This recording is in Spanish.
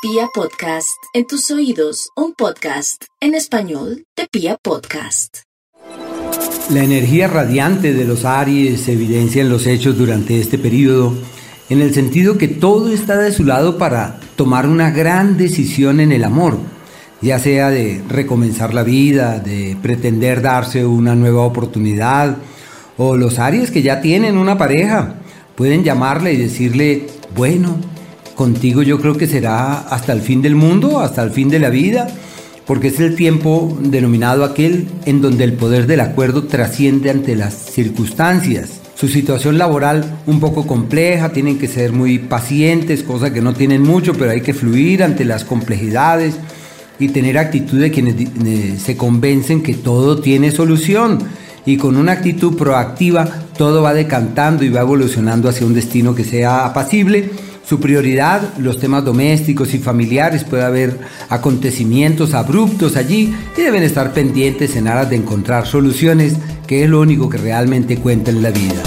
Pia Podcast, en tus oídos, un podcast en español de Pia Podcast. La energía radiante de los Aries se evidencia en los hechos durante este periodo, en el sentido que todo está de su lado para tomar una gran decisión en el amor, ya sea de recomenzar la vida, de pretender darse una nueva oportunidad, o los Aries que ya tienen una pareja, pueden llamarle y decirle, bueno, Contigo yo creo que será hasta el fin del mundo, hasta el fin de la vida, porque es el tiempo denominado aquel en donde el poder del acuerdo trasciende ante las circunstancias. Su situación laboral un poco compleja, tienen que ser muy pacientes, cosa que no tienen mucho, pero hay que fluir ante las complejidades y tener actitud de quienes se convencen que todo tiene solución y con una actitud proactiva todo va decantando y va evolucionando hacia un destino que sea apacible su prioridad, los temas domésticos y familiares, puede haber acontecimientos abruptos allí y deben estar pendientes en aras de encontrar soluciones, que es lo único que realmente cuenta en la vida.